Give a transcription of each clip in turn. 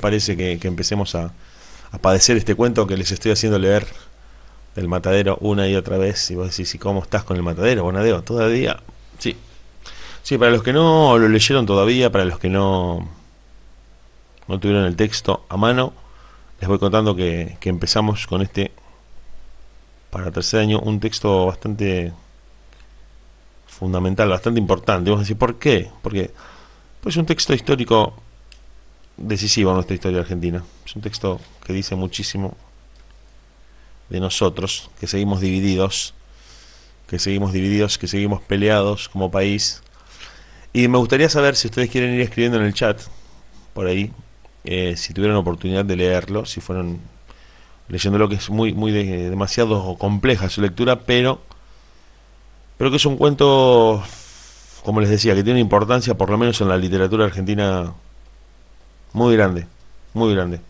parece que, empecemos a, padecer este cuento que les estoy haciendo leer del matadero una y otra vez? Y vos decís, ¿y cómo estás con el matadero, Bonadeo? ¿Todavía? Sí. Sí, para los que no lo leyeron todavía, para los que no, no tuvieron el texto a mano, les voy contando que, que empezamos con este, para tercer año, un texto bastante fundamental, bastante importante. Vamos a decir, ¿por qué? Porque pues es un texto histórico decisivo en nuestra historia argentina. Es un texto que dice muchísimo de nosotros, que seguimos divididos, que seguimos divididos, que seguimos peleados como país. Y me gustaría saber si ustedes quieren ir escribiendo en el chat, por ahí, eh, si tuvieron oportunidad de leerlo, si fueron leyéndolo, que es muy, muy de, demasiado compleja su lectura, pero, pero que es un cuento, como les decía, que tiene importancia, por lo menos en la literatura argentina, muy grande, muy grande.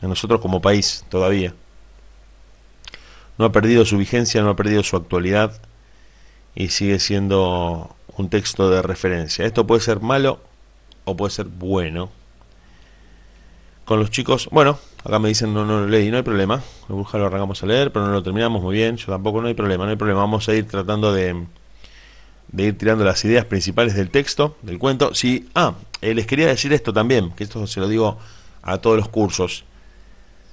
En nosotros como país todavía. No ha perdido su vigencia, no ha perdido su actualidad y sigue siendo un texto de referencia. Esto puede ser malo o puede ser bueno. Con los chicos, bueno, acá me dicen no, no lo leí, no hay problema. Lo arrancamos a leer, pero no lo terminamos muy bien. Yo tampoco, no hay problema, no hay problema. Vamos a ir tratando de, de ir tirando las ideas principales del texto, del cuento. Sí, ah, eh, les quería decir esto también, que esto se lo digo a todos los cursos.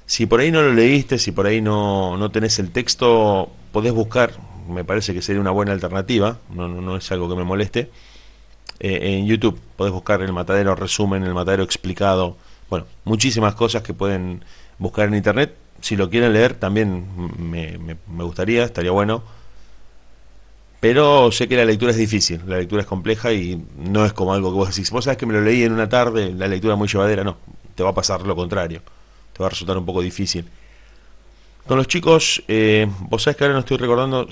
Si por ahí no lo leíste, si por ahí no, no tenés el texto, podés buscar, me parece que sería una buena alternativa, no, no, no es algo que me moleste. Eh, en YouTube podés buscar el matadero resumen, el matadero explicado, bueno, muchísimas cosas que pueden buscar en internet. Si lo quieren leer, también me, me, me gustaría, estaría bueno pero sé que la lectura es difícil, la lectura es compleja y no es como algo que vos decís, vos sabés que me lo leí en una tarde, la lectura muy llevadera, no, te va a pasar lo contrario, te va a resultar un poco difícil. Con los chicos, eh, vos sabés que ahora no estoy recordando,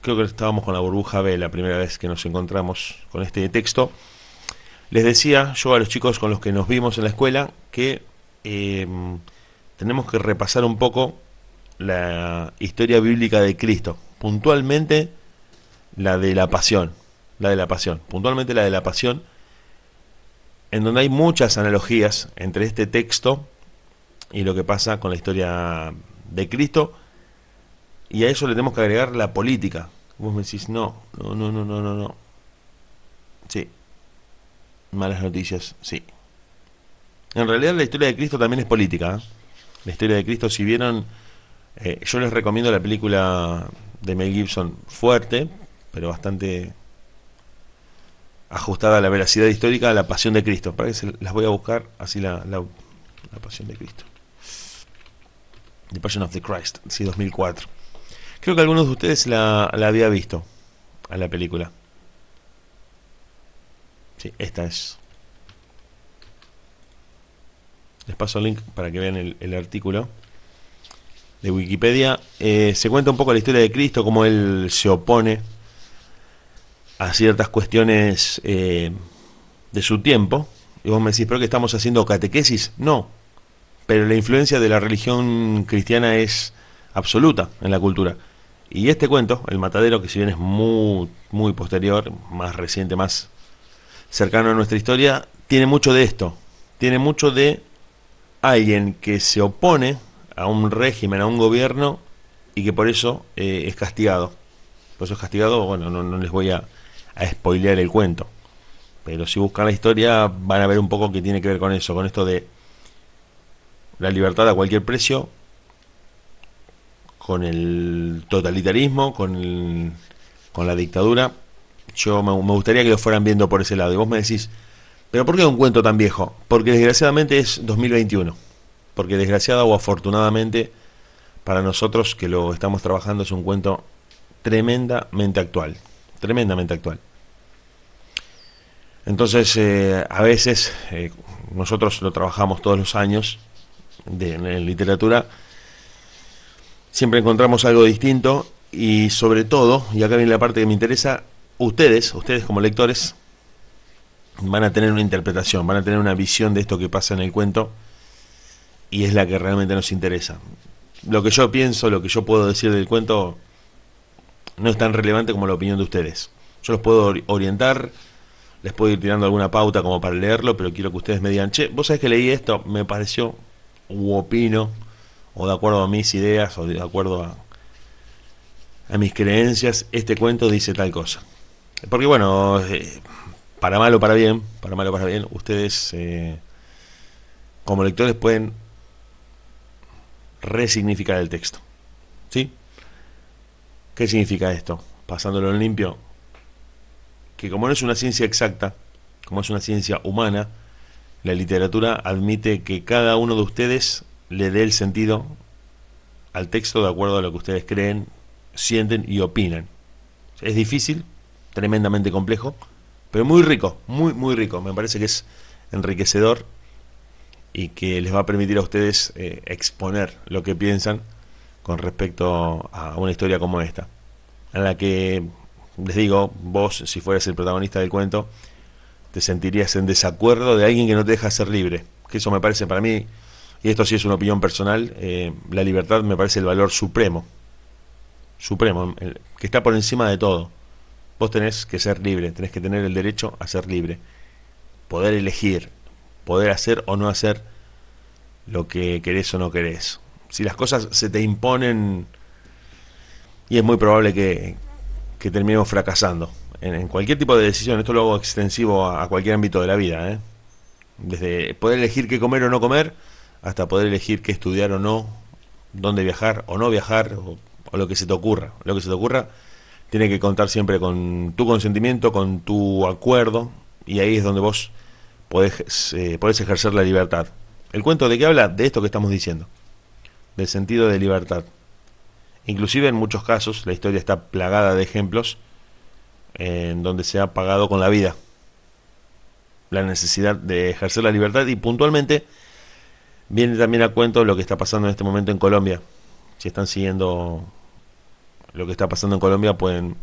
creo que estábamos con la burbuja B la primera vez que nos encontramos con este texto. Les decía yo a los chicos con los que nos vimos en la escuela que eh, tenemos que repasar un poco la historia bíblica de Cristo, puntualmente la de la pasión, la de la pasión, puntualmente la de la pasión, en donde hay muchas analogías entre este texto y lo que pasa con la historia de Cristo, y a eso le tenemos que agregar la política. Vos me decís, no, no, no, no, no, no. Sí. Malas noticias, sí. En realidad la historia de Cristo también es política. ¿eh? La historia de Cristo, si vieron, eh, yo les recomiendo la película de Mel Gibson fuerte, pero bastante ajustada a la veracidad histórica de la pasión de Cristo. Para que se las voy a buscar así la, la, pasión de Cristo. The Passion of the Christ, sí, 2004. Creo que algunos de ustedes la, la había visto a la película. Sí, esta es. Les paso el link para que vean el, el artículo de Wikipedia. Eh, se cuenta un poco la historia de Cristo, cómo él se opone a ciertas cuestiones eh, de su tiempo. Y vos me decís, ¿pero que estamos haciendo catequesis? No. Pero la influencia de la religión cristiana es absoluta en la cultura. Y este cuento, El Matadero, que si bien es muy, muy posterior, más reciente, más cercano a nuestra historia, tiene mucho de esto. Tiene mucho de alguien que se opone a un régimen, a un gobierno, y que por eso eh, es castigado. Por eso es castigado, bueno, no, no les voy a, a spoilear el cuento. Pero si buscan la historia van a ver un poco que tiene que ver con eso, con esto de la libertad a cualquier precio, con el totalitarismo, con, el, con la dictadura. Yo me, me, gustaría que lo fueran viendo por ese lado. Y vos me decís, ¿pero por qué un cuento tan viejo? Porque desgraciadamente es 2021. Porque desgraciada o afortunadamente para nosotros que lo estamos trabajando es un cuento tremendamente actual tremendamente actual. Entonces, eh, a veces, eh, nosotros lo trabajamos todos los años de, en literatura, siempre encontramos algo distinto y sobre todo, y acá viene la parte que me interesa, ustedes, ustedes como lectores, van a tener una interpretación, van a tener una visión de esto que pasa en el cuento y es la que realmente nos interesa. Lo que yo pienso, lo que yo puedo decir del cuento no es tan relevante como la opinión de ustedes. Yo los puedo orientar, les puedo ir tirando alguna pauta como para leerlo, pero quiero que ustedes me digan, che, vos sabés que leí esto, me pareció, u opino, o de acuerdo a mis ideas, o de acuerdo a, a mis creencias, este cuento dice tal cosa. Porque bueno, eh, para mal o para bien, para mal o para bien, ustedes eh, como lectores pueden resignificar el texto. ¿Sí? ¿Qué significa esto? Pasándolo en limpio, que como no es una ciencia exacta, como es una ciencia humana, la literatura admite que cada uno de ustedes le dé el sentido al texto de acuerdo a lo que ustedes creen, sienten y opinan. Es difícil, tremendamente complejo, pero muy rico, muy, muy rico. Me parece que es enriquecedor y que les va a permitir a ustedes eh, exponer lo que piensan con respecto a una historia como esta, en la que, les digo, vos, si fueras el protagonista del cuento, te sentirías en desacuerdo de alguien que no te deja ser libre. Que eso me parece para mí, y esto sí es una opinión personal, eh, la libertad me parece el valor supremo, supremo, que está por encima de todo. Vos tenés que ser libre, tenés que tener el derecho a ser libre, poder elegir, poder hacer o no hacer lo que querés o no querés. Si las cosas se te imponen, y es muy probable que, que terminemos fracasando en, cualquier tipo de decisión, esto lo hago extensivo a, cualquier ámbito de la vida, ¿eh? desde poder elegir qué comer o no comer, hasta poder elegir qué estudiar o no, dónde viajar o no viajar, o, lo que se te ocurra. Lo que se te ocurra tiene que contar siempre con tu consentimiento, con tu acuerdo, y ahí es donde vos podés, eh, ejercer la libertad. ¿El cuento de qué habla? De esto que estamos diciendo, del sentido de libertad. Inclusive en muchos casos la historia está plagada de ejemplos en donde se ha pagado con la vida la necesidad de ejercer la libertad y puntualmente viene también a cuento lo que está pasando en este momento en Colombia. Si están siguiendo lo que está pasando en Colombia pueden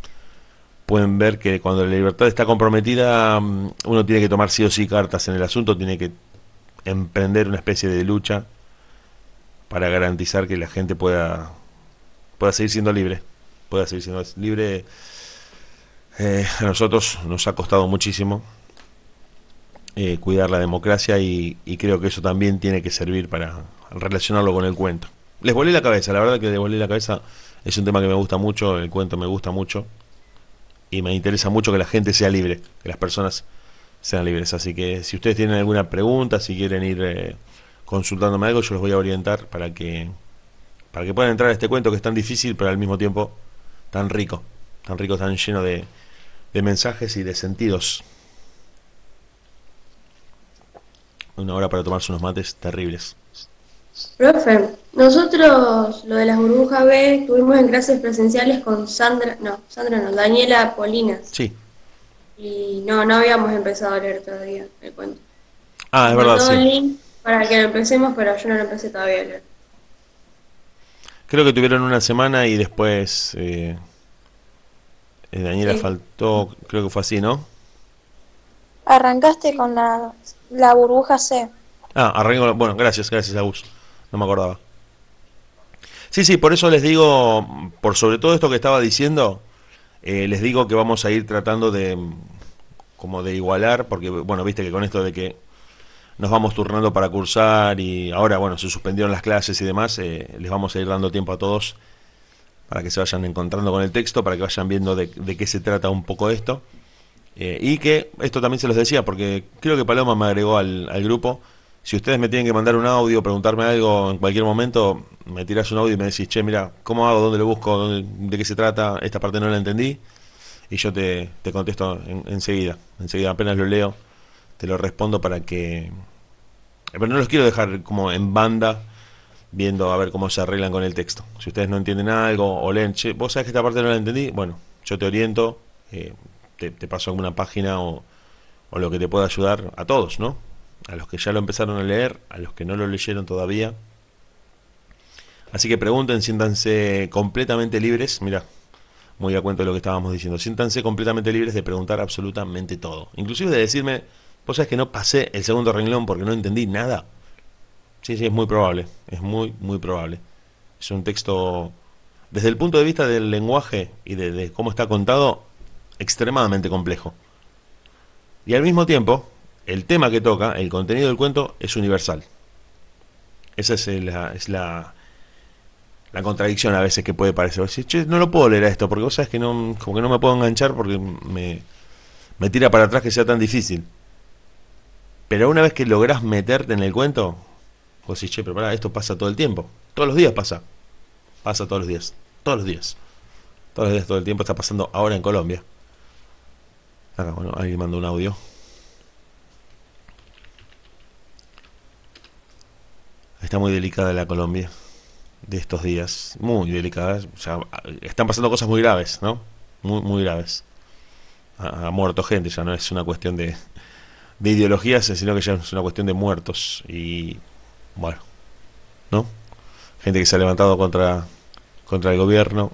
pueden ver que cuando la libertad está comprometida mm, uno tiene que tomar sí o sí cartas en el asunto, tiene que emprender una especie de lucha para garantizar que la gente pueda pueda seguir siendo libre, pueda seguir siendo libre. Eh, a nosotros nos ha costado muchísimo eh, cuidar la democracia y, creo que eso también tiene que servir para relacionarlo con el cuento. Les volé la cabeza, la verdad que les volé la cabeza es un tema que me gusta mucho, el cuento me gusta mucho y me interesa mucho que la gente sea libre, que las personas sean libres. Así que si ustedes tienen alguna pregunta, si quieren ir eh, consultándome algo, yo los voy a orientar para que para que puedan entrar a este cuento que es tan difícil, pero al mismo tiempo tan rico, tan rico, tan lleno de, de mensajes y de sentidos. Una hora para tomarse unos mates terribles. Profe, nosotros lo de las burbujas B estuvimos en clases presenciales con Sandra, no, Sandra no, Daniela Polinas. Sí. Y no, no habíamos empezado a leer todavía el cuento. Ah, es verdad, sí. link para que lo empecemos, pero yo no lo empecé todavía a leer. Creo que tuvieron una semana y después eh, eh Daniela faltó, creo que fue así, ¿no? Arrancaste con la, la burbuja C. Ah, arranco, bueno, gracias, gracias, Agus no me acordaba. Sí, sí, por eso les digo, por sobre todo esto que estaba diciendo, eh, les digo que vamos a ir tratando de como de igualar, porque bueno, viste que con esto de que nos vamos turnando para cursar y ahora bueno, se suspendieron las clases y demás, eh, les vamos a ir dando tiempo a todos para que se vayan encontrando con el texto, para que vayan viendo de, qué se trata un poco esto. Eh, y que esto también se los decía, porque creo que Paloma me agregó al, grupo, si ustedes me tienen que mandar un audio, preguntarme algo en cualquier momento, me tiras un audio y me decís, che, mira, ¿cómo hago? ¿Dónde lo busco? ¿De qué se trata? Esta parte no la entendí. Y yo te, te contesto enseguida. enseguida, apenas lo leo, te lo respondo para que... Pero no los quiero dejar como en banda viendo a ver cómo se arreglan con el texto. Si ustedes no entienden algo o leen, che, vos sabés que esta parte no la entendí, bueno, yo te oriento, eh, te, te paso alguna página o, o lo que te pueda ayudar a todos, ¿no? a los que ya lo empezaron a leer, a los que no lo leyeron todavía. Así que pregunten, siéntanse completamente libres, mira, muy a cuento de lo que estábamos diciendo, siéntanse completamente libres de preguntar absolutamente todo, inclusive de decirme, vos sabés que no pasé el segundo renglón porque no entendí nada. Sí, sí, es muy probable, es muy, muy probable. Es un texto, desde el punto de vista del lenguaje y de, cómo está contado, extremadamente complejo Y al mismo tiempo, el tema que toca, el contenido del cuento, es universal. Esa es la, es la, la contradicción a veces que puede parecer. Decir, che, no lo puedo leer a esto, porque vos sabes que no, como que no me puedo enganchar porque me, me tira para atrás que sea tan difícil. Pero una vez que lográs meterte en el cuento, vos decís, che, pero pará, esto pasa todo el tiempo. Todos los días pasa. Pasa todos los días. Todos los días. Todos los días, todo el tiempo está pasando ahora en Colombia. Acá, bueno, alguien mandó un audio. Está muy delicada la Colombia de estos días, muy delicada. O sea, están pasando cosas muy graves, ¿no? Muy, muy graves. Ha muerto gente, ya no es una cuestión de, de ideologías, sino que ya es una cuestión de muertos. Y bueno, ¿no? Gente que se ha levantado contra, contra el gobierno.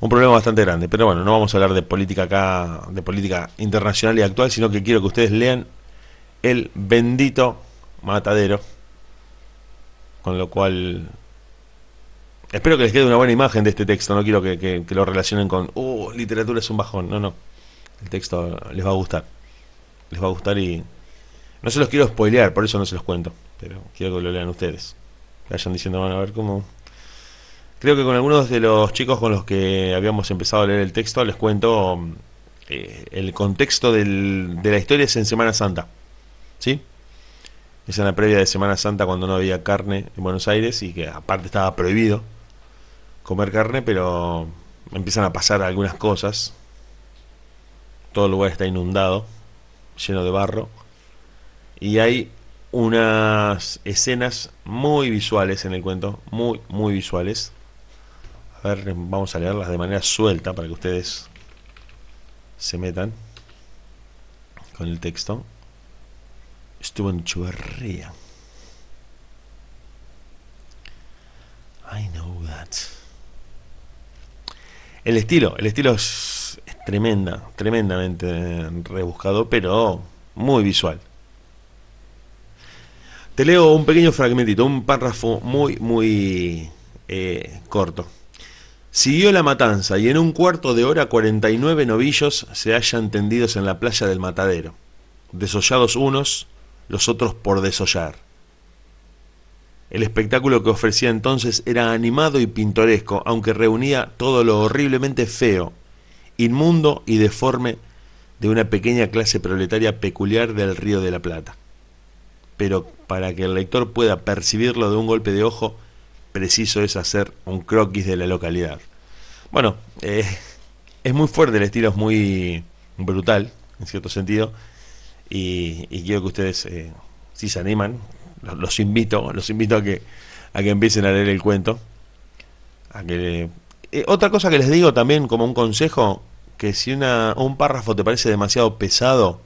Un problema bastante grande. Pero bueno, no vamos a hablar de política acá, de política internacional y actual, sino que quiero que ustedes lean el bendito matadero con lo cual, espero que les quede una buena imagen de este texto. No quiero que, que, lo relacionen con, uh, literatura es un bajón. No, no. El texto les va a gustar. Les va a gustar y no se los quiero spoilear, por eso no se los cuento. Pero quiero que lo lean ustedes. Vayan diciendo, van a ver cómo. Creo que con algunos de los chicos con los que habíamos empezado a leer el texto les cuento eh, el contexto del, de la historia es en Semana Santa. ¿Sí? es en la previa de Semana Santa cuando no había carne en Buenos Aires y que aparte estaba prohibido comer carne, pero empiezan a pasar algunas cosas. Todo el lugar está inundado, lleno de barro. Y hay unas escenas muy visuales en el cuento, muy, muy visuales. A ver, vamos a leerlas de manera suelta para que ustedes se metan con el texto estuvo en Chuerría. I know that. El estilo, el estilo es, es tremenda, tremendamente rebuscado, pero muy visual. Te leo un pequeño fragmentito, un párrafo muy, muy eh, corto. Siguió la matanza y en un cuarto de hora 49 novillos se hallan tendidos en la playa del matadero, desollados unos, los otros por desollar. El espectáculo que ofrecía entonces era animado y pintoresco, aunque reunía todo lo horriblemente feo, inmundo y deforme de una pequeña clase proletaria peculiar del Río de la Plata. Pero para que el lector pueda percibirlo de un golpe de ojo, preciso es hacer un croquis de la localidad. Bueno, eh, es muy fuerte, el estilo es muy brutal, en cierto sentido, y, quiero que ustedes, eh, si se animan, los, los, invito, los invito a que, a que empiecen a leer el cuento. A que, eh, otra cosa que les digo también como un consejo, que si una, un párrafo te parece demasiado pesado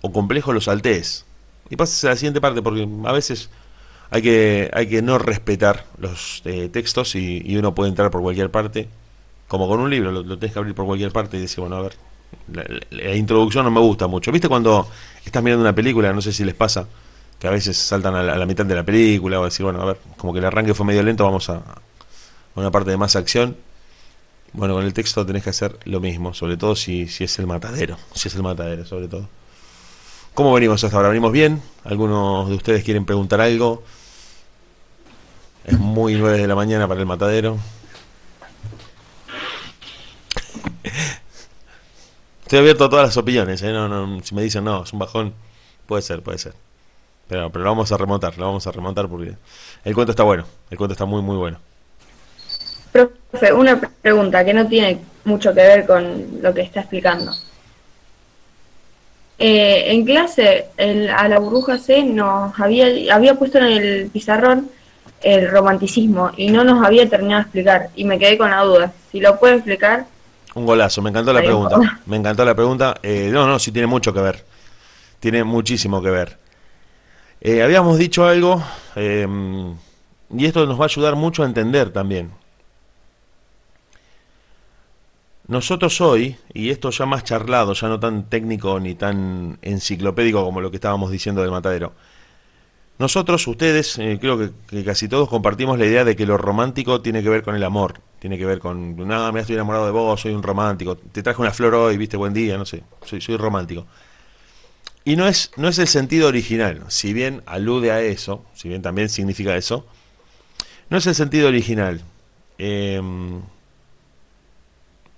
o complejo, lo saltees. Y pases a la siguiente parte, porque a veces hay que, hay que no respetar los eh, textos y, uno puede entrar por cualquier parte, como con un libro, lo, lo tenés que abrir por cualquier parte y decir, bueno, a ver, la, introducción no me gusta mucho. ¿Viste cuando estás mirando una película? No sé si les pasa que a veces saltan a la, a la mitad de la película o decir, bueno, a ver, como que el arranque fue medio lento, vamos a una parte de más acción. Bueno, con el texto tenés que hacer lo mismo, sobre todo si, si es el matadero, si es el matadero, sobre todo. ¿Cómo venimos hasta ahora? ¿Venimos bien? ¿Algunos de ustedes quieren preguntar algo? Es muy 9 de la mañana para el matadero. Estoy abierto a todas las opiniones, ¿eh? no, no, si me dicen no, es un bajón, puede ser, puede ser. Pero, pero lo vamos a remontar, lo vamos a remontar porque el cuento está bueno, el cuento está muy, muy bueno. Profe, una pregunta que no tiene mucho que ver con lo que está explicando. Eh, en clase, el, a la burbuja C nos había, había puesto en el pizarrón el romanticismo y no nos había terminado de explicar y me quedé con la duda. Si lo puede explicar. Un golazo, me encantó la pregunta. Me encantó la pregunta. Eh, no, no, sí tiene mucho que ver. Tiene muchísimo que ver. Eh, habíamos dicho algo eh, y esto nos va a ayudar mucho a entender también. Nosotros hoy, y esto ya más charlado, ya no tan técnico ni tan enciclopédico como lo que estábamos diciendo del matadero, nosotros, ustedes, eh, creo que, casi todos compartimos la idea de que lo romántico tiene que ver con el amor, tiene que ver con, no, me estoy enamorado de vos, soy un romántico, te traje una flor hoy, viste, buen día, no sé, soy, romántico. Y no es, no es el sentido original, si bien alude a eso, si bien también significa eso, no es el sentido original. Em,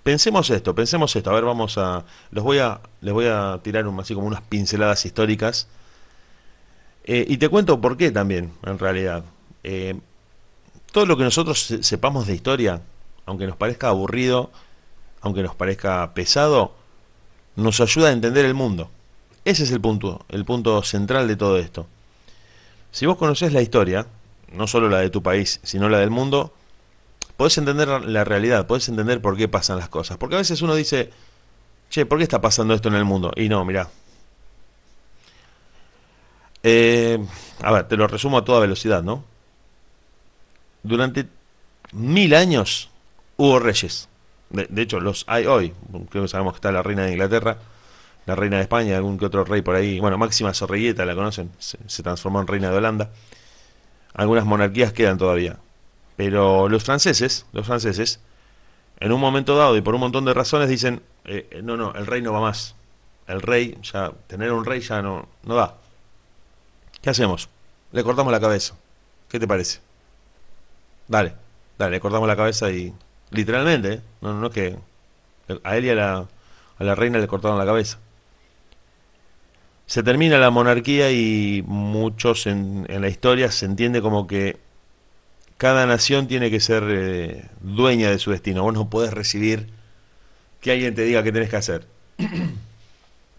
pensemos esto, pensemos esto, a ver, vamos a, los voy a, les voy a tirar un, así como unas pinceladas históricas, eh, y te cuento por qué también, en realidad. Eh, todo lo que nosotros sepamos de historia, aunque nos parezca aburrido, aunque nos parezca pesado, nos ayuda a entender el mundo. Ese es el punto, el punto central de todo esto. Si vos conocés la historia, no solo la de tu país, sino la del mundo, podés entender la realidad, podés entender por qué pasan las cosas. Porque a veces uno dice, che, ¿por qué está pasando esto en el mundo? Y no, mirá. Eh, a ver, te lo resumo a toda velocidad, ¿no? durante mil años hubo reyes. De, hecho, los hay hoy. Creo que sabemos que está la reina de Inglaterra, la reina de España, algún que otro rey por ahí. Bueno, Máxima Zorrilleta, la conocen, se, transformó en reina de Holanda. Algunas monarquías quedan todavía. Pero los franceses, los franceses, en un momento dado y por un montón de razones dicen, eh, eh, no, no, el rey no va más. El rey, ya, tener un rey ya no, no da. ¿Qué hacemos? Le cortamos la cabeza. ¿Qué te parece? Dale, dale, le cortamos la cabeza y. Literalmente, ¿eh? No, no, que. A él y a la, a la reina le cortaron la cabeza. Se termina la monarquía y muchos en, en la historia se entiende como que cada nación tiene que ser eh, dueña de su destino. Vos no podés recibir que alguien te diga qué tenés que hacer.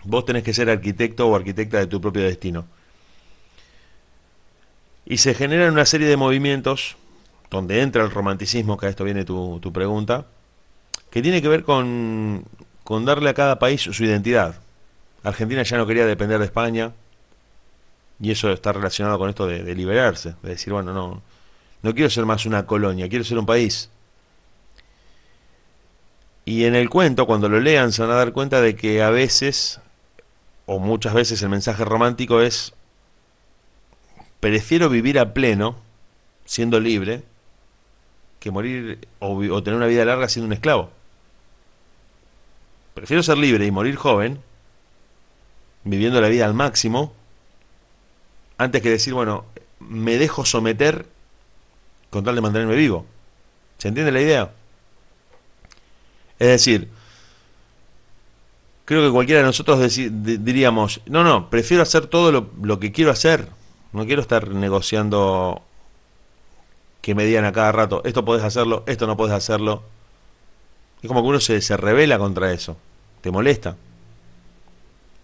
Vos tenés que ser arquitecto o arquitecta de tu propio destino. Y se generan una serie de movimientos donde entra el romanticismo, que a esto viene tu, tu pregunta, que tiene que ver con, con darle a cada país su identidad. Argentina ya no quería depender de España, y eso está relacionado con esto de, liberarse, de decir, bueno, no, no quiero ser más una colonia, quiero ser un país. Y en el cuento, cuando lo lean, se van a dar cuenta de que a veces, o muchas veces, el mensaje romántico es, prefiero vivir a pleno, siendo libre, que morir o, tener una vida larga siendo un esclavo. Prefiero ser libre y morir joven, viviendo la vida al máximo, antes que decir, bueno, me dejo someter con tal de mantenerme vivo. ¿Se entiende la idea? Es decir, creo que cualquiera de nosotros diríamos, no, no, prefiero hacer todo lo, lo, que quiero hacer, no quiero estar negociando que me digan a cada rato, esto podés hacerlo, esto no podés hacerlo. Es como que uno se, se revela contra eso, te molesta.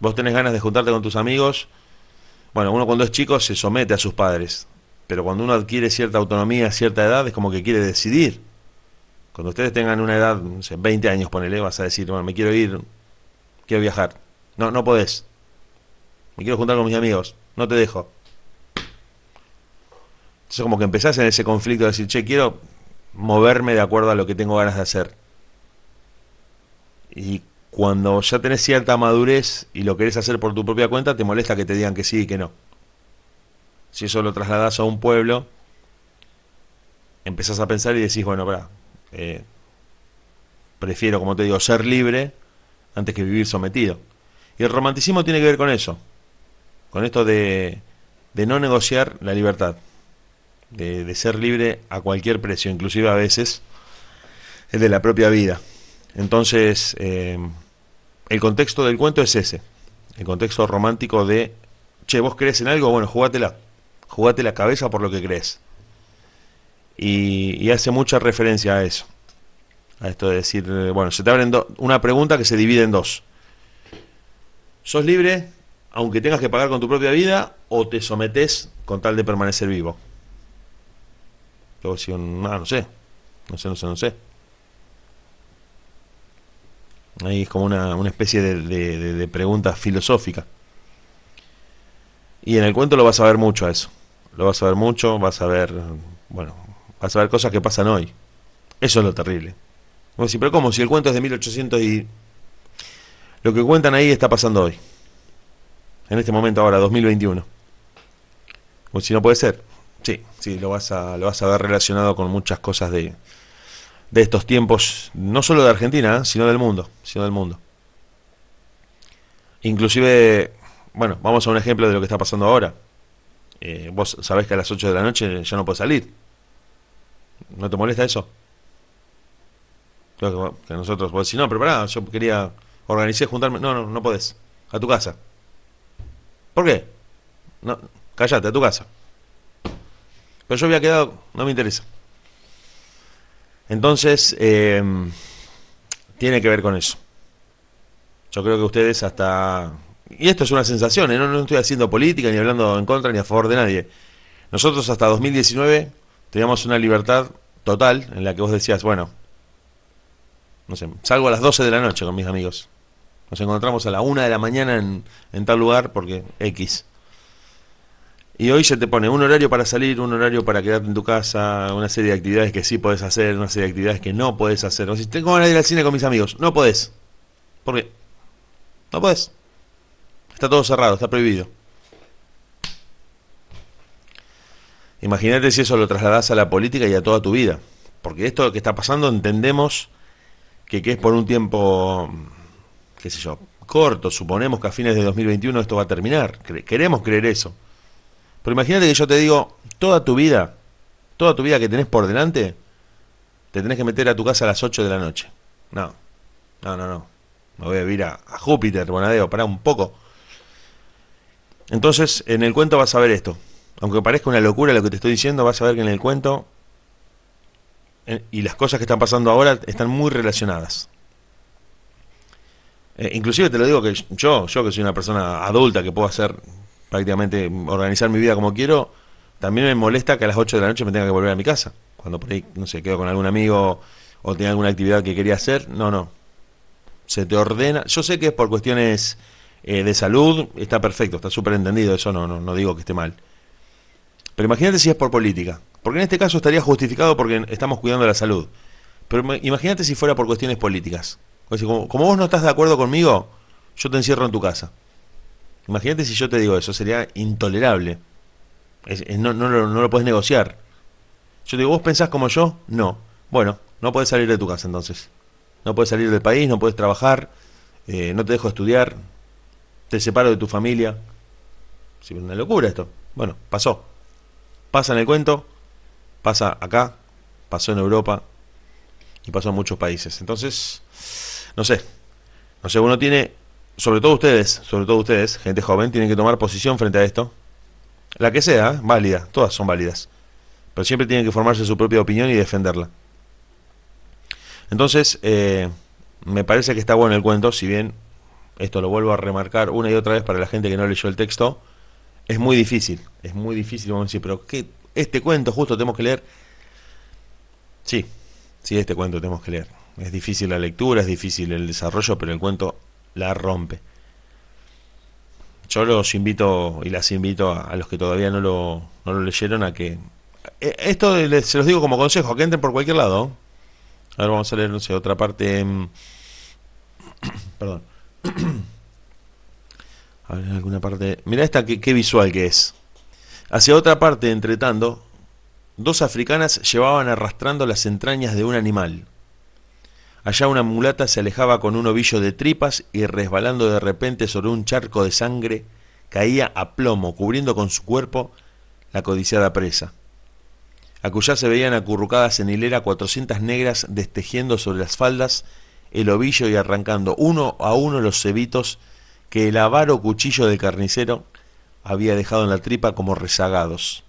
Vos tenés ganas de juntarte con tus amigos. Bueno, uno cuando es chico se somete a sus padres, pero cuando uno adquiere cierta autonomía, cierta edad, es como que quiere decidir. Cuando ustedes tengan una edad, no sé, 20 años, ponele, vas a decir, bueno, me quiero ir, quiero viajar. No, no podés. Me quiero juntar con mis amigos, no te dejo. Entonces como que empezás en ese conflicto de decir, che, quiero moverme de acuerdo a lo que tengo ganas de hacer. Y cuando ya tenés cierta madurez y lo querés hacer por tu propia cuenta, te molesta que te digan que sí y que no. Si eso lo trasladás a un pueblo, empezás a pensar y decís, bueno, eh, prefiero, como te digo, ser libre antes que vivir sometido. Y el romanticismo tiene que ver con eso, con esto de, de no negociar la libertad de, ser libre a cualquier precio, inclusive a veces el de la propia vida. Entonces, eh, el contexto del cuento es ese, el contexto romántico de, che, vos crees en algo, bueno, jugátela, jugate la cabeza por lo que crees. Y, hace mucha referencia a eso, a esto de decir, eh, bueno, se te abre una pregunta que se divide en dos. ¿Sos libre aunque tengas que pagar con tu propia vida o te sometes con tal de permanecer vivo? Luego ah, no sé, no sé, no sé, no sé. Ahí es como una, una especie de, de, pregunta filosófica. Y en el cuento lo vas a ver mucho a eso. Lo vas a ver mucho, vas a ver, bueno, vas a ver cosas que pasan hoy. Eso es lo terrible. Como si, pero ¿cómo? Si el cuento es de 1800 y lo que cuentan ahí está pasando hoy. En este momento ahora, 2021. O si no puede ser. Sí, sí, lo vas a, lo vas a ver relacionado con muchas cosas de, de estos tiempos, no solo de Argentina, sino del mundo, sino del mundo. Inclusive, bueno, vamos a un ejemplo de lo que está pasando ahora. Eh, vos sabés que a las 8 de la noche ya no puedes salir. ¿No te molesta eso? Que, nosotros, vos decís, no, pero pará, yo quería organizar, juntarme. No, no, no podés. A tu casa. ¿Por qué? No, cállate, a tu casa. Pero yo había quedado, no me interesa. Entonces, eh, tiene que ver con eso. Yo creo que ustedes hasta... Y esto es una sensación, ¿eh? no, no estoy haciendo política, ni hablando en contra, ni a favor de nadie. Nosotros hasta 2019 teníamos una libertad total en la que vos decías, bueno, no sé, salgo a las 12 de la noche con mis amigos. Nos encontramos a la 1 de la mañana en, en tal lugar porque X. Y hoy se te pone un horario para salir, un horario para quedarte en tu casa, una serie de actividades que sí puedes hacer, una serie de actividades que no puedes hacer. O si tengo ganas ir al cine con mis amigos, no podés. ¿Por qué? No podés. Está todo cerrado, está prohibido. Imagínate si eso lo trasladás a la política y a toda tu vida. Porque esto que está pasando entendemos que, es por un tiempo, qué sé yo, corto. Suponemos que a fines de 2021 esto va a terminar. Queremos creer eso. Pero imagínate que yo te digo, toda tu vida, toda tu vida que tenés por delante, te tenés que meter a tu casa a las 8 de la noche. No, no, no, no. Me voy a ir a, Júpiter, Bonadeo, para un poco. Entonces, en el cuento vas a ver esto. Aunque parezca una locura lo que te estoy diciendo, vas a ver que en el cuento y las cosas que están pasando ahora están muy relacionadas. Eh, inclusive te lo digo que yo, yo que soy una persona adulta que puedo hacer prácticamente organizar mi vida como quiero, también me molesta que a las 8 de la noche me tenga que volver a mi casa. Cuando por ahí, no sé, quedo con algún amigo o tenga alguna actividad que quería hacer, no, no. Se te ordena. Yo sé que es por cuestiones eh, de salud, está perfecto, está súper entendido, eso no, no, no digo que esté mal. Pero imagínate si es por política. Porque en este caso estaría justificado porque estamos cuidando la salud. Pero imagínate si fuera por cuestiones políticas. como vos no estás de acuerdo conmigo, yo te encierro en tu casa. Imagínate si yo te digo eso, sería intolerable. no, no, no, lo puedes negociar. Yo te digo, ¿vos pensás como yo? No. Bueno, no puedes salir de tu casa entonces. No puedes salir del país, no puedes trabajar, eh, no te dejo estudiar, te separo de tu familia. Es una locura esto. Bueno, pasó. Pasa en el cuento, pasa acá, pasó en Europa y pasó en muchos países. Entonces, no sé. No sé, uno tiene sobre todo ustedes, sobre todo ustedes, gente joven, tienen que tomar posición frente a esto. La que sea, válida, todas son válidas. Pero siempre tienen que formarse su propia opinión y defenderla. Entonces, eh, me parece que está bueno el cuento, si bien esto lo vuelvo a remarcar una y otra vez para la gente que no leyó el texto, es muy difícil, es muy difícil, vamos a decir, pero ¿qué, este cuento justo tenemos que leer. Sí, sí, este cuento tenemos que leer. Es difícil la lectura, es difícil el desarrollo, pero el cuento la rompe. Yo los invito y las invito a, los que todavía no lo, no lo leyeron a que... Eh, esto se los digo como consejo, que entren por cualquier lado. A ver, vamos a leer, no sé, otra parte... Perdón. A alguna parte... Mira esta, qué, qué visual que es. Hacia otra parte, entre tanto, dos africanas llevaban arrastrando las entrañas de un animal. Allá una mulata se alejaba con un ovillo de tripas y resbalando de repente sobre un charco de sangre, caía a plomo, cubriendo con su cuerpo la codiciada presa. Acullá se veían acurrucadas en hilera cuatrocientas negras destejiendo sobre las faldas el ovillo y arrancando uno a uno los cebitos que el avaro cuchillo del carnicero había dejado en la tripa como rezagados.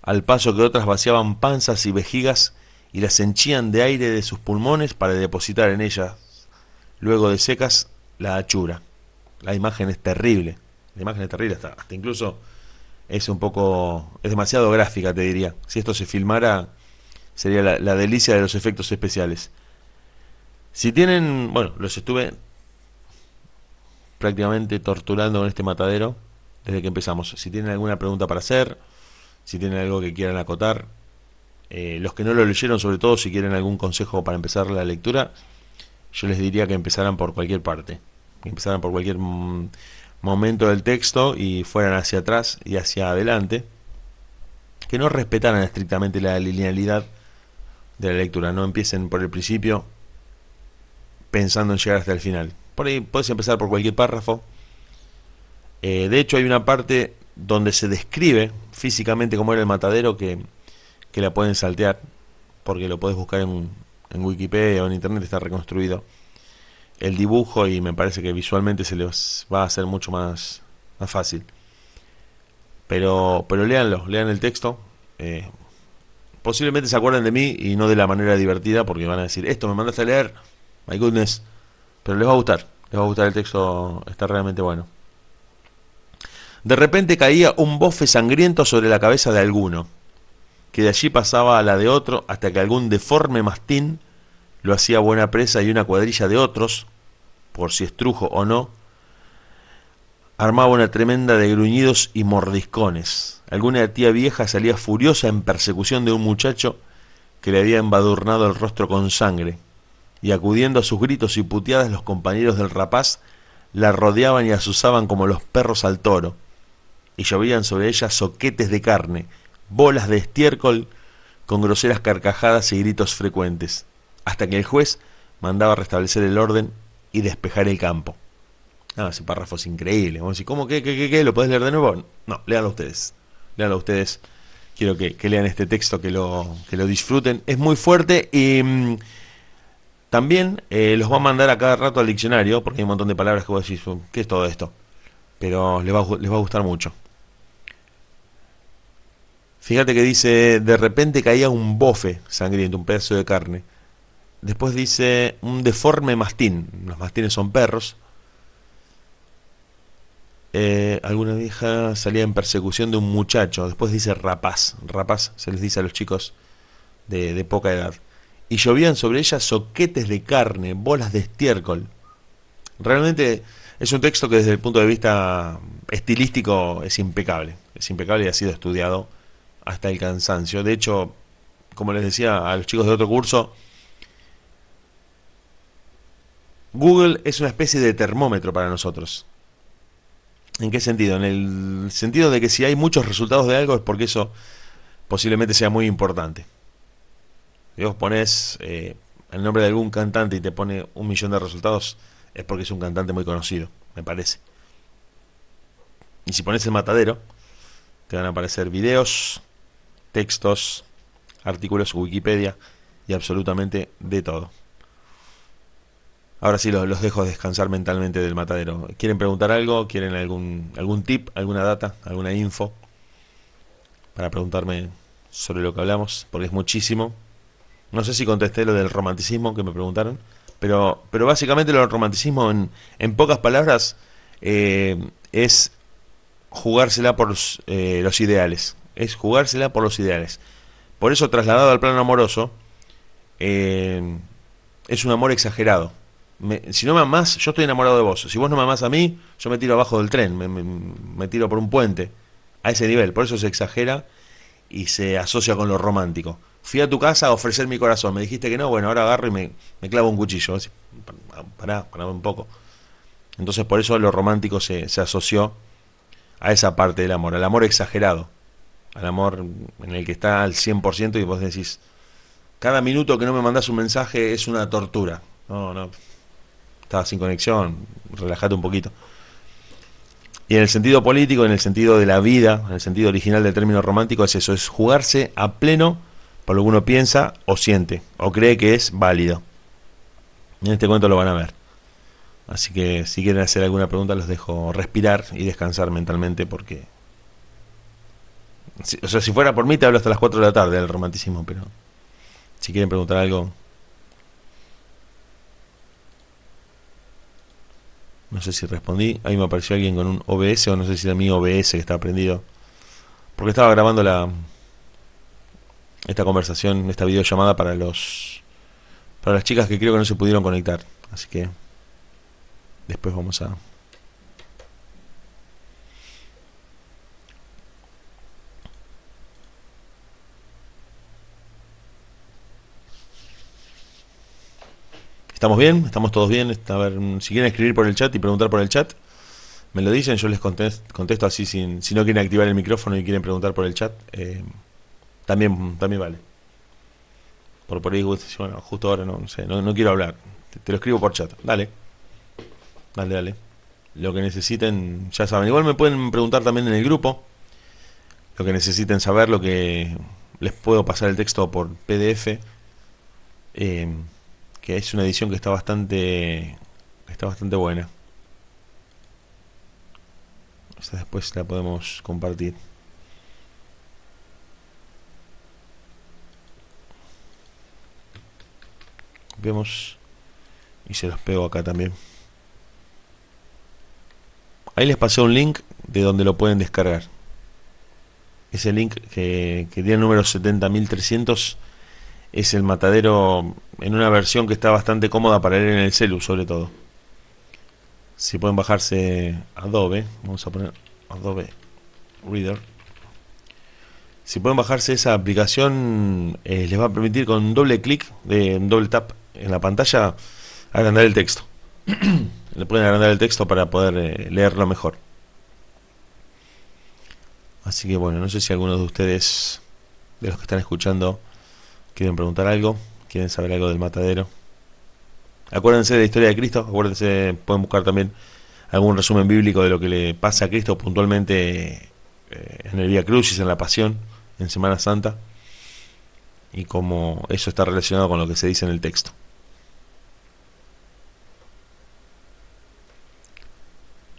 Al paso que otras vaciaban panzas y vejigas y las henchían de aire de sus pulmones para depositar en ellas, luego de secas, la hachura. La imagen es terrible, la imagen es terrible, hasta, hasta incluso es un poco, es demasiado gráfica, te diría. Si esto se filmara, sería la delicia de los efectos especiales. Si tienen, bueno, los estuve prácticamente torturando en este matadero desde que empezamos. Si tienen alguna pregunta para hacer, si tienen algo que quieran acotar, eh, los que no lo leyeron, sobre todo si quieren algún consejo para empezar la lectura, yo les diría que empezaran por cualquier parte, que empezaran por cualquier momento del texto y fueran hacia atrás y hacia adelante, que no respetaran estrictamente la linealidad, de la lectura. No empiecen por el principio pensando en llegar hasta el final. Por ahí puedes empezar por cualquier párrafo. Eh, de hecho, hay una parte donde se describe físicamente cómo era el matadero que, que la pueden saltear, porque lo puedes buscar en, en Wikipedia o en Internet, está reconstruido el dibujo y me parece que visualmente se les va a hacer mucho más, más fácil. Pero, pero léanlo, lean el texto. Eh, posiblemente se acuerden de mí y no de la manera divertida porque van a decir, esto me mandaste a leer, my goodness. Pero les va a gustar, les va a gustar el texto, está realmente bueno. De repente caía un bofe sangriento sobre la cabeza de alguno, que de allí pasaba a la de otro hasta que algún deforme mastín lo hacía buena presa y una cuadrilla de otros, por si estrujo o no, armaba una tremenda de gruñidos y mordiscones. Alguna tía vieja salía furiosa en persecución de un muchacho que le había embadurnado el rostro con sangre, y acudiendo a sus gritos y puteadas los compañeros del rapaz la rodeaban y asusaban como los perros al toro, y llovían sobre ella soquetes de carne, bolas de estiércol con groseras carcajadas y gritos frecuentes, hasta que el juez mandaba restablecer el orden y despejar el campo. Ah, ese párrafo es increíble. Vamos a decir, ¿cómo qué, qué, qué, qué? ¿Lo puedes leer de nuevo? No, léanlo ustedes. Léanlo ustedes. Quiero que, lean este texto, que lo, que lo disfruten. Es muy fuerte y mm, también eh, los va a mandar a cada rato al diccionario, porque hay un montón de palabras que vos decís, ¿qué es todo esto? Pero les va, va a gustar mucho. Fíjate que dice, de repente caía un bofe sangriento, un pedazo de carne. Después dice un deforme mastín. Los mastines son perros. Eh, alguna vieja salía en persecución de un muchacho. Después dice rapaz. Rapaz se les dice a los chicos de poca edad. Y llovían sobre ella soquetes de carne, bolas de estiércol. Realmente es un texto que desde el punto de vista estilístico es impecable. Es impecable y ha sido estudiado hasta el cansancio. De hecho, como les decía a los chicos de otro curso, Google es una especie de termómetro para nosotros. ¿En qué sentido? En el sentido de que si hay muchos resultados de algo es porque eso posiblemente sea muy importante. Si vos pones eh, el nombre de algún cantante y te pone un millón de resultados, es porque es un cantante muy conocido, me parece. Y si pones el matadero, te van a aparecer videos, textos, artículos, Wikipedia y absolutamente de todo. Ahora sí los, dejo descansar mentalmente del matadero. ¿Quieren preguntar algo? ¿Quieren algún, algún tip, alguna data, alguna info? Para preguntarme sobre lo que hablamos, porque es muchísimo. No sé si contesté lo del romanticismo que me preguntaron, pero, pero básicamente lo del romanticismo, en, en pocas palabras, eh, es jugársela por los, eh, los ideales. Es jugársela por los ideales. Por eso, trasladado al plano amoroso, eh, es un amor exagerado si no me amás, yo estoy enamorado de vos. Si vos no me amás a mí, yo me tiro abajo del tren, me, tiro por un puente. A ese nivel. Por eso se exagera y se asocia con lo romántico. Fui a tu casa a ofrecer mi corazón. Me dijiste que no, bueno, ahora agarro y me, clavo un cuchillo. Pará, pará un poco. Entonces por eso lo romántico se, se asoció a esa parte del amor, al amor exagerado, al amor en el que está al 100% y vos decís, cada minuto que no me mandas un mensaje es una tortura. No, no, estaba sin conexión, relájate un poquito. Y en el sentido político, en el sentido de la vida, en el sentido original del término romántico, es eso, es jugarse a pleno por lo que uno piensa o siente, o cree que es válido. En este cuento lo van a ver. Así que si quieren hacer alguna pregunta, los dejo respirar y descansar mentalmente porque... o sea, si fuera por mí te hablo hasta las 4 de la tarde del romanticismo, pero si quieren preguntar algo, No sé si respondí. Ahí me apareció alguien con un OBS o no sé si era mi OBS que está prendido. Porque estaba grabando la esta conversación, esta videollamada para los para las chicas que creo que no se pudieron conectar. Así que después vamos a ¿Estamos bien? ¿Estamos todos bien? A ver, si quieren escribir por el chat y preguntar por el chat, me lo dicen, yo les contesto, así sin, si no quieren activar el micrófono y quieren preguntar por el chat, eh, también, también vale. por por ahí, bueno, justo ahora no, sé, no, quiero hablar. Te, lo escribo por chat. Dale. Dale, dale. Lo que necesiten, ya saben. Igual me pueden preguntar también en el grupo. Lo que necesiten saber, lo que les puedo pasar el texto por PDF. Eh, que es una edición que está bastante está bastante buena. Esta después la podemos compartir. Vemos y se los pego acá también. Ahí les pasé un link de donde lo pueden descargar. Ese link que, que tiene el número 70300 es el matadero en una versión que está bastante cómoda para leer en el celu sobre todo. Si pueden bajarse Adobe, vamos a poner Adobe Reader. Si pueden bajarse esa aplicación, eh, les va a permitir con doble clic, de doble tap en la pantalla, agrandar el texto. Le pueden agrandar el texto para poder eh, leerlo mejor. Así que bueno, no sé si algunos de ustedes, de los que están escuchando, quieren preguntar algo, quieren saber algo del matadero. Acuérdense de la historia de Cristo, acuérdense, pueden buscar también algún resumen bíblico de lo que le pasa a Cristo puntualmente eh, en el Vía Crucis, en la Pasión, en Semana Santa, y cómo eso está relacionado con lo que se dice en el texto.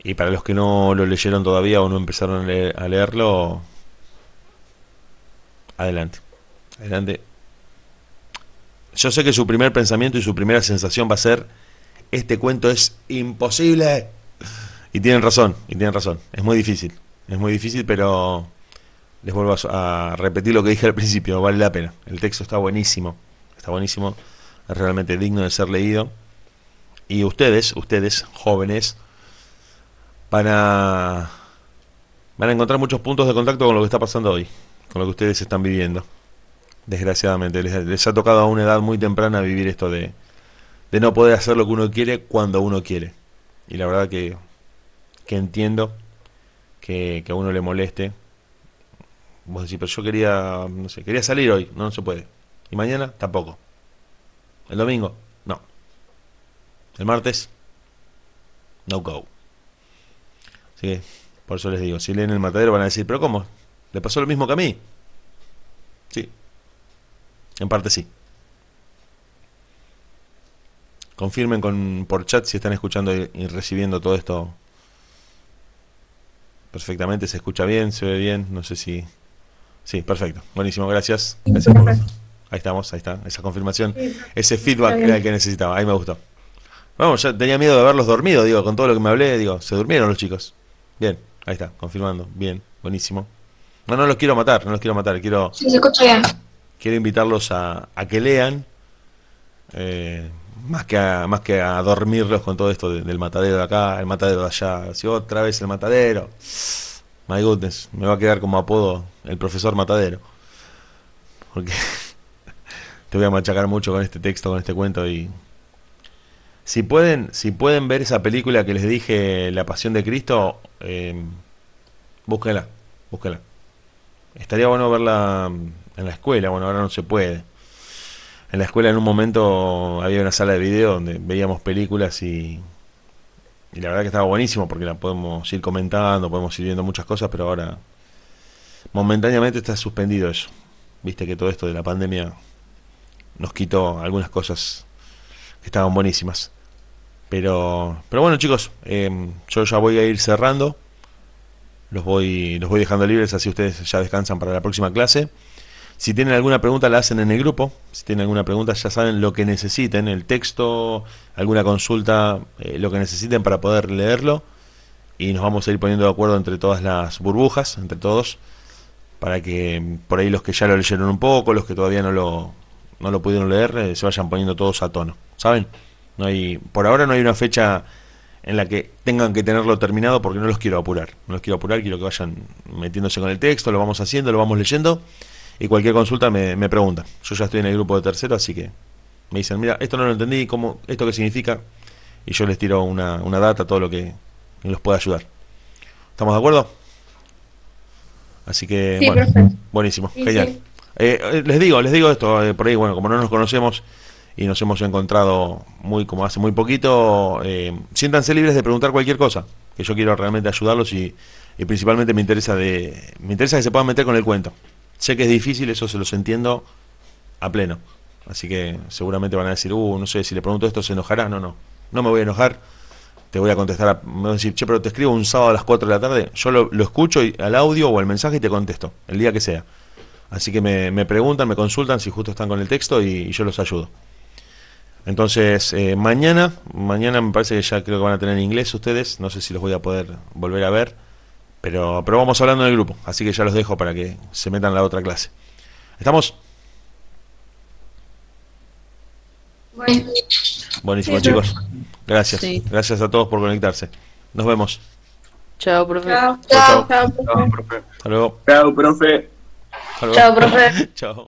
Y para los que no lo leyeron todavía o no empezaron a leerlo, adelante. Adelante, yo sé que su primer pensamiento y su primera sensación va a ser, este cuento es imposible. Y tienen razón, y tienen razón. Es muy difícil, es muy difícil, pero les vuelvo a, repetir lo que dije al principio, vale la pena. El texto está buenísimo, está buenísimo, es realmente digno de ser leído. Y ustedes, ustedes, jóvenes, van a, van a encontrar muchos puntos de contacto con lo que está pasando hoy, con lo que ustedes están viviendo desgraciadamente. Les, ha tocado a una edad muy temprana vivir esto de, de no poder hacer lo que uno quiere cuando uno quiere. Y la verdad que, que entiendo que, que a uno le moleste. Vos decís, pero yo quería, no sé, quería salir hoy, no, no se puede. Y mañana tampoco. El domingo, no. El martes, no go. Así que, por eso les digo, si leen el matadero van a decir, pero ¿cómo? ¿Le pasó lo mismo que a mí? Sí, en parte sí. Confirmen con, por chat si están escuchando y, recibiendo todo esto perfectamente. ¿Se escucha bien? ¿Se ve bien? No sé si... Sí, perfecto. Buenísimo, gracias. Ahí estamos, ahí está. Esa confirmación, ese feedback era el que necesitaba. Ahí me gustó. Vamos, ya tenía miedo de haberlos dormido, digo, con todo lo que me hablé, digo, se durmieron los chicos. Bien, ahí está, confirmando. Bien, buenísimo. No, no los quiero matar, no los quiero matar, quiero... Sí, se escucha bien quiero invitarlos a, que lean, eh, más, que a, más que a dormirlos con todo esto del matadero de acá, el matadero de allá, si otra vez el matadero. My goodness, me va a quedar como apodo el profesor matadero. Porque te voy a machacar mucho con este texto, con este cuento y si pueden, si pueden ver esa película que les dije, La Pasión de Cristo, eh, búsquenla, búsquenla. Estaría bueno verla en la escuela, bueno, ahora no se puede. En la escuela en un momento había una sala de video donde veíamos películas y, y la verdad que estaba buenísimo porque la podemos ir comentando, podemos ir viendo muchas cosas, pero ahora momentáneamente está suspendido eso. Viste que todo esto de la pandemia nos quitó algunas cosas estaban buenísimas. Pero, pero bueno chicos, eh, yo ya voy a ir cerrando. Los voy, los voy dejando libres así ustedes ya descansan para la próxima clase. Si tienen alguna pregunta la hacen en el grupo. Si tienen alguna pregunta ya saben lo que necesiten, el texto, alguna consulta, eh, lo que necesiten para poder leerlo. Y nos vamos a ir poniendo de acuerdo entre todas las burbujas, entre todos, para que por ahí los que ya lo leyeron un poco, los que todavía no lo, no lo pudieron leer, eh, se vayan poniendo todos a tono. ¿Saben? No hay, por ahora no hay una fecha en la que tengan que tenerlo terminado porque no los quiero apurar. No los quiero apurar, quiero que vayan metiéndose con el texto, lo vamos haciendo, lo vamos leyendo y cualquier consulta me, me preguntan. Yo ya estoy en el grupo de tercero, así que me dicen, mira, esto no lo entendí, ¿cómo, ¿esto qué significa? Y yo les tiro una, una data, todo lo que los pueda ayudar. ¿Estamos de acuerdo? Así que, bueno, buenísimo, genial. Eh, les digo, les digo esto, eh, por ahí, bueno, como no nos conocemos y nos hemos encontrado muy como hace muy poquito, eh, siéntanse libres de preguntar cualquier cosa, que yo quiero realmente ayudarlos y, y principalmente me interesa de me interesa que se puedan meter con el cuento. Sé que es difícil, eso se los entiendo a pleno. Así que seguramente van a decir, uh, no sé, si le pregunto esto se enojará. No, no, no me voy a enojar. Te voy a contestar, a, me voy a decir, che, pero te escribo un sábado a las 4 de la tarde. Yo lo, lo escucho y- al audio o al mensaje y te contesto, el día que sea. Así que me, me preguntan, me consultan si justo están con el texto y, y yo los ayudo. Entonces, eh, mañana, mañana me parece que ya creo que van a tener inglés ustedes. No sé si los voy a poder volver a ver. Pero, pero vamos hablando en el grupo. Así que ya los dejo para que se metan en la otra clase. ¿Estamos? Bueno, Buenísimo, Sí, chicos. Gracias. Sí. Gracias a todos por conectarse. Nos vemos. Chao, profe. chao. Chao, chao. Chao, profe. Hasta luego. Chao, profe. Hasta luego. Chao, profe. Chao.